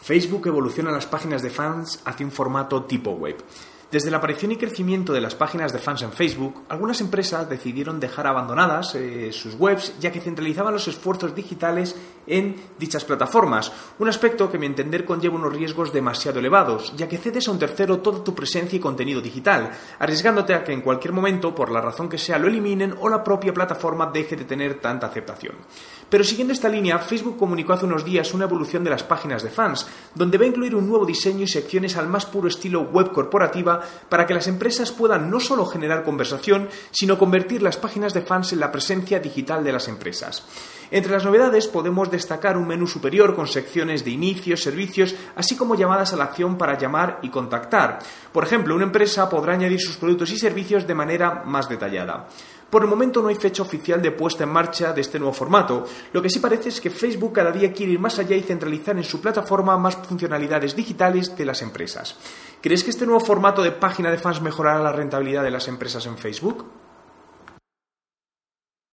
Facebook evoluciona las páginas de fans hacia un formato tipo web. Desde la aparición y crecimiento de las páginas de fans en Facebook, algunas empresas decidieron dejar abandonadas eh, sus webs ya que centralizaban los esfuerzos digitales en dichas plataformas, un aspecto que a mi entender conlleva unos riesgos demasiado elevados, ya que cedes a un tercero toda tu presencia y contenido digital, arriesgándote a que en cualquier momento, por la razón que sea, lo eliminen o la propia plataforma deje de tener tanta aceptación. Pero siguiendo esta línea, Facebook comunicó hace unos días una evolución de las páginas de fans, donde va a incluir un nuevo diseño y secciones al más puro estilo web corporativa para que las empresas puedan no solo generar conversación, sino convertir las páginas de fans en la presencia digital de las empresas. Entre las novedades podemos destacar un menú superior con secciones de inicios, servicios, así como llamadas a la acción para llamar y contactar. Por ejemplo, una empresa podrá añadir sus productos y servicios de manera más detallada. Por el momento no hay fecha oficial de puesta en marcha de este nuevo formato. Lo que sí parece es que Facebook cada día quiere ir más allá y centralizar en su plataforma más funcionalidades digitales de las empresas. ¿Crees que este nuevo formato de página de fans mejorará la rentabilidad de las empresas en Facebook?